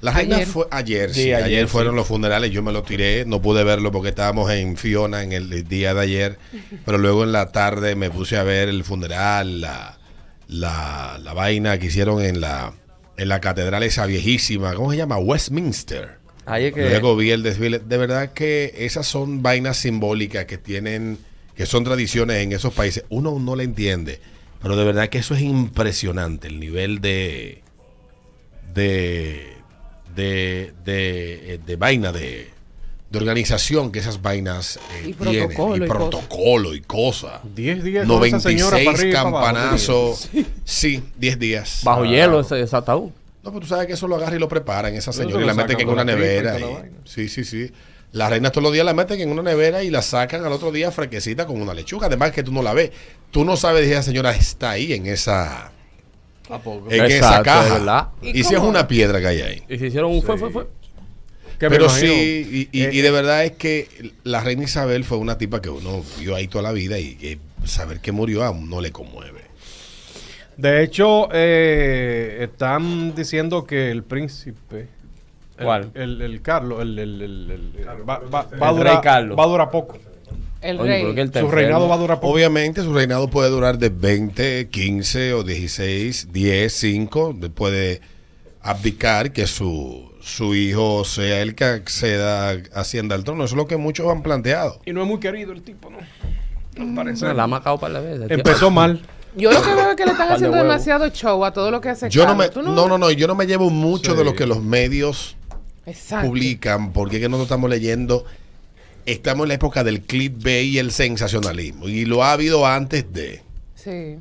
La reina Ayer. fue ayer, Sí, sí, ayer, ayer, fueron sí. los funerales, yo me lo tiré, no pude verlo porque estábamos en Fiona en el día de ayer, pero luego en la tarde me puse a ver el funeral, la, la, la vaina que hicieron en la, en la catedral esa viejísima, ¿cómo se llama? Westminster. Ahí es que. Luego vi el desfile. De verdad que esas son vainas simbólicas que tienen, que son tradiciones en esos países. Uno no le entiende, pero de verdad que eso es impresionante, el nivel de de de, de, eh, de vaina de, de organización que esas vainas eh, Y tienen. protocolo y y protocolo y cosas. 10 días con esa señora para 96 arriba y para abajo, campanazos. Sí, 10 días. Bajo Ah. hielo ese, ese ataúd. No, pero tú sabes que eso lo agarra y lo preparan esa señora y la meten en una nevera. y- sí, sí, sí. Las reinas todos los días la meten en una nevera y la sacan al otro día fresquecita con una lechuga. Además que tú no la ves. Tú no sabes si esa señora está ahí en esa, ¿A poco? en esa Exacto, caja. de verdad. Y, ¿Y si es cómo? una piedra que hay ahí. Y se hicieron un fue, fue, fue. Que me Pero imagino- sí, y, y- eh, y de verdad es que la reina Isabel fue una tipa que uno vio ahí toda la vida y que saber que murió a uno le conmueve. De hecho, eh, están diciendo que el príncipe. el- ¿Cuál? El, el Carlos, el, el- el- el- va, va- El va a rey durar, Carlos. va a durar poco. El Oye, rey. él Su reinado va a durar poco. Obviamente su reinado puede durar de 20, 15 o 16, 10, 5. Puede abdicar que su, su hijo sea el que acceda a Hacienda al trono. Eso es lo que muchos han planteado. Y no es muy querido el tipo, ¿no? Al parecer. Se la ha macado para la vez. Empezó mal. Yo lo que veo es que le están de haciendo demasiado show a todo lo que hace Yo no me. ¿Tú no, no, no, yo no me llevo mucho Sí. de lo que los medios Exacto. publican, porque es que nosotros estamos leyendo, estamos en la época del clickbait y el sensacionalismo. Y lo ha habido antes de, Sí.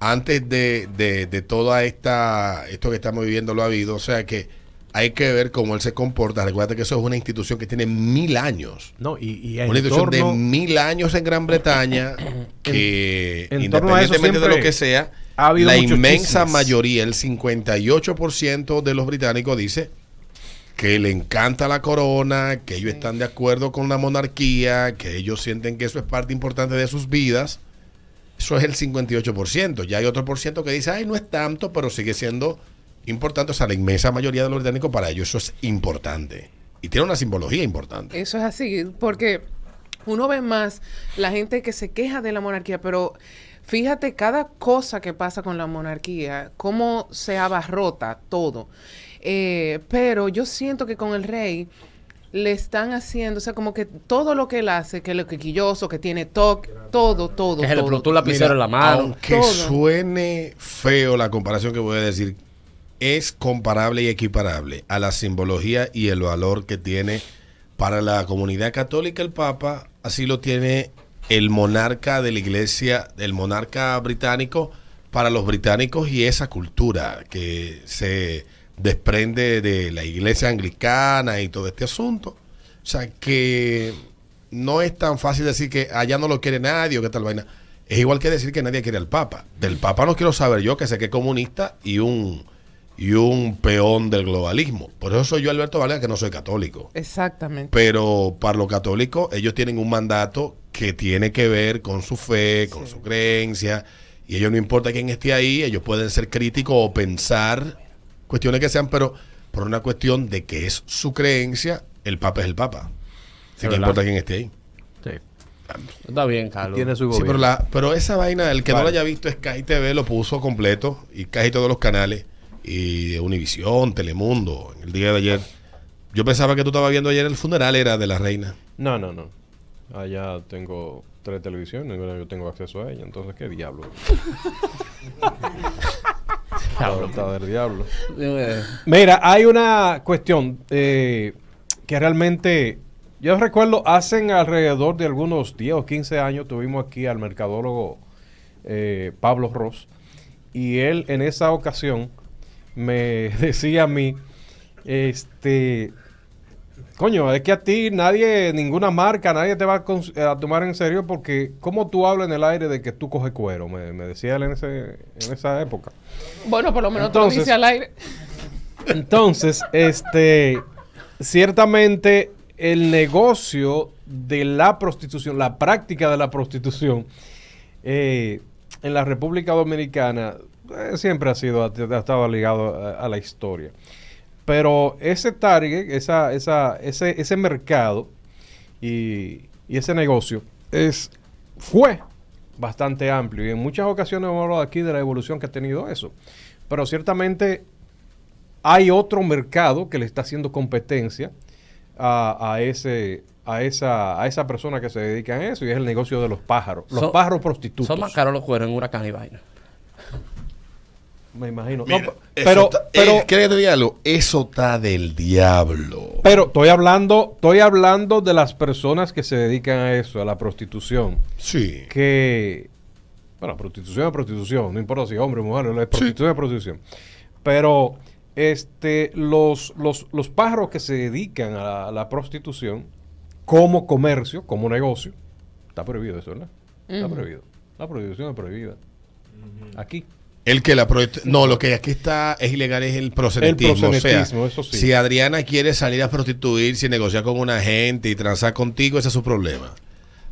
antes de, de, de toda esta, esto que estamos viviendo lo ha habido. O sea que hay que ver cómo él se comporta. Recuerda que eso es una institución que tiene mil años. No, y, y Una en institución de mil años en Gran Bretaña que en torno a eso independientemente de lo que sea, ha habido la inmensa chismes. mayoría, el 58% de los británicos dice que le encanta la corona, que ellos están de acuerdo con la monarquía, que ellos sienten que eso es parte importante de sus vidas. Eso es el 58%. Ya hay otro por ciento que dice, ay, no es tanto, pero sigue siendo importante. O sea, la inmensa mayoría de los británicos para ellos eso es importante. Y tiene una simbología importante. Eso es así, porque uno ve más la gente que se queja de la monarquía, pero fíjate cada cosa que pasa con la monarquía, cómo se abarrota todo. Eh, pero yo siento que con el rey le están haciendo, o sea, como que todo lo que él hace, que es lo quilloso, que tiene toque, todo, todo, Que se le todo. explotó un lapicero en la mano. Aunque Todo. suene feo la comparación que voy a decir, es comparable y equiparable a la simbología y el valor que tiene para la comunidad católica el Papa, así lo tiene el monarca de la iglesia, el monarca británico para los británicos y esa cultura que se desprende de la iglesia anglicana y todo este asunto. O sea que no es tan fácil decir que allá no lo quiere nadie o que tal vaina. Es igual que decir que nadie quiere al Papa. Del Papa no quiero saber yo, que sé que es comunista y un, y un peón del globalismo. Por eso soy yo, Alberto Vargas, que no soy católico. Exactamente. Pero para los católicos, ellos tienen un mandato que tiene que ver con su fe, con su creencia. Y ellos no importa quién esté ahí, ellos pueden ser críticos o pensar cuestiones que sean, pero por una cuestión de que es su creencia, el Papa es el Papa. Sin que importa quién esté ahí. Sí. Está bien, Carlos. Tiene su Sí, pero, gobierno. la, pero esa vaina, el que no lo haya visto, Sky TV lo puso completo y casi todos los canales. y de Univisión, Telemundo, el día de ayer. Yo pensaba que tú estabas viendo ayer el funeral, era de la reina. No, no, no. Allá tengo tres televisiones, yo tengo acceso a ella, entonces qué diablo. Voluntad del diablo. Mira, hay una cuestión eh, que realmente yo recuerdo hace alrededor de algunos 10 o 15 años tuvimos aquí al mercadólogo eh, Pablo Ross y él en esa ocasión me decía a mí, este, coño, es que a ti nadie, ninguna marca, nadie te va a, cons- a tomar en serio porque ¿cómo tú hablas en el aire de que tú coges cuero? Me, me decía él en, ese, en esa época. Bueno, por lo menos tú lo Entonces- dices al aire. Entonces, este, ciertamente el negocio de la prostitución, la práctica de la prostitución eh, en la República Dominicana eh, siempre ha sido, ha estado ligado a, a la historia. Pero ese target, esa, esa, ese, ese mercado y, y ese negocio es, fue bastante amplio. Y en muchas ocasiones hemos hablado aquí de la evolución que ha tenido eso. Pero ciertamente hay otro mercado que le está haciendo competencia a, a ese a esa a esa persona que se dedica a eso y es el negocio de los pájaros los Son- pájaros prostitutos Son más caros los cueros en huracán y vaina. Me imagino. Mira, No, eso pero está- pero eh, ¿quieres que te diga algo? Eso está del diablo. pero estoy hablando estoy hablando de las personas que se dedican a eso a la prostitución. Sí. que bueno prostitución es prostitución no importa si hombre o mujer la prostitución es prostitución. Pero este los, los, los pájaros que se dedican a la, a la prostitución como comercio como negocio está prohibido eso ¿verdad? está prohibido. La prostitución es prohibida. Aquí El que la No, lo que aquí está es ilegal es el proselitismo. El proselitismo, o sea, eso sí. si Adriana quiere salir a prostituirse y negociar con una gente y transar contigo, ese es su problema.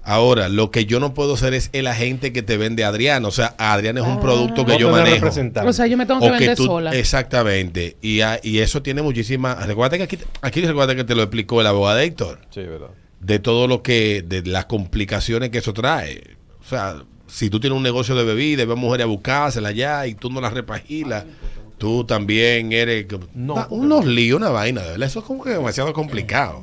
Ahora, lo que yo no puedo ser es el agente que te vende a Adriana. O sea, Adriana es un producto que No yo manejo. O sea, yo me tengo que O vender tú- sola. Exactamente. Y, a- y eso tiene muchísima. Recuerda que aquí, aquí recuerda que te lo explicó el abogado de Héctor. sí verdad De todo lo que. de las complicaciones que eso trae. O sea, si tú tienes un negocio de bebida y ves mujeres a buscársela allá y tú no las repagilas, tú también eres. No, Ah, unos líos, una vaina, de verdad. Eso es como que demasiado complicado.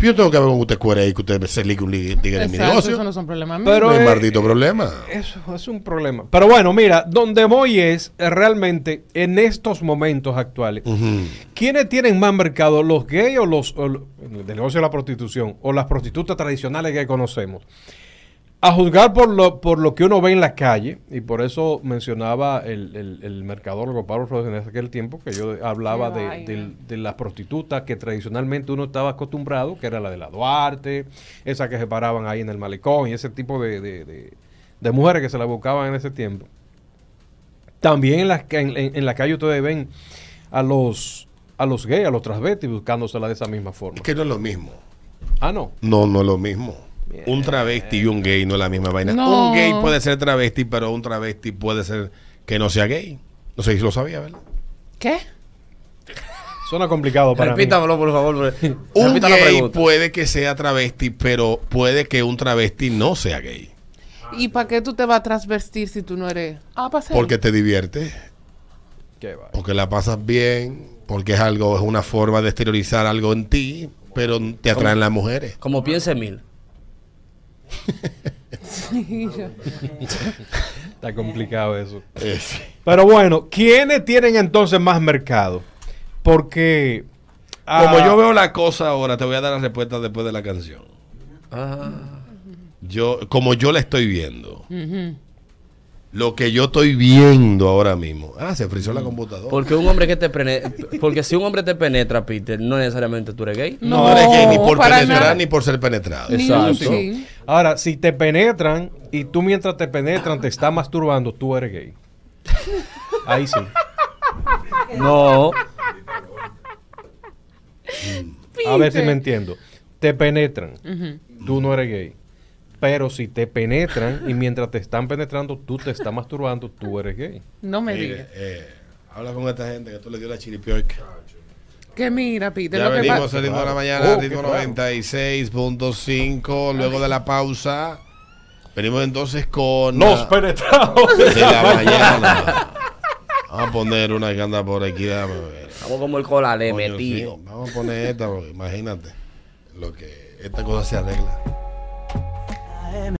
Yo tengo que ver con usted cuere y que usted se ligue un ligue en mi negocio. eso no son problemas míos. Pero, no es eh, maldito problema. Eso es un problema. Pero bueno, mira, donde voy es eh, realmente en estos momentos actuales. Ujú. ¿Quiénes tienen más mercado? ¿Los gays o los o del negocio de la prostitución? ¿O las prostitutas tradicionales que conocemos? A juzgar por lo, por lo que uno ve en la calle, y por eso mencionaba el, el, el mercadólogo Pablo Flores en aquel tiempo, que yo hablaba de, de las prostitutas que tradicionalmente uno estaba acostumbrado, que era la de la Duarte, esas que se paraban ahí en el malecón, y ese tipo de, de- de- de mujeres que se la buscaban en ese tiempo. También en la, ca- en, en- en la calle ustedes ven a los, a los gays, a los transvestis buscándosela de esa misma forma. Es que no es lo mismo. Ah, no. No, no es lo mismo. Un travesti y un gay no es la misma vaina. No. Un gay puede ser travesti, pero un travesti puede ser que no sea gay. No sé si lo sabía, ¿verdad? ¿Qué? Suena complicado para mí. Repítamelo, por favor. Un la gay puede que sea travesti, pero puede que un travesti no sea gay. ¿Y para qué tú te vas a transvestir si tú no eres? Ah, para ser. Porque te divierte, Qué va. porque la pasas bien, porque es algo, es una forma de exteriorizar algo en ti, pero te atraen las mujeres. Como piense mil. Sí, yo- Está complicado eso. Pero bueno, ¿quiénes tienen entonces más mercado? Porque. Como ah, yo veo la cosa ahora, te voy a dar la respuesta después de la canción. Ah. Yo, como yo la estoy viendo, lo que yo estoy viendo ahora mismo. Ah, se frizó la computadora. Porque un hombre que te penetra, porque si un hombre te penetra, Peter, no necesariamente tú eres gay. no, eres gay ni por penetrar nada. ni por ser penetrado. Exacto. Ahora, si te penetran y tú mientras te penetran te estás masturbando, tú eres gay. Ahí sí. No. A ver si me entiendo. Te penetran, tú no eres gay. Pero si te penetran y mientras te están penetrando tú te estás masturbando, tú eres gay. No me Mire, digas. eh, habla con esta gente que tú le dio la chiripioica. Que mira, Peter, Ya lo que venimos pasa. al ritmo de la mañana, Oh, ritmo qué raro. 96.5. Luego de la pausa, venimos entonces con Nos ah, penetramos. de la mañana. Vamos a poner una que anda por aquí. ver. Vamos como el cola de Coño, metido. sí, Vamos a poner esta, porque imagínate lo que esta cosa se arregla. time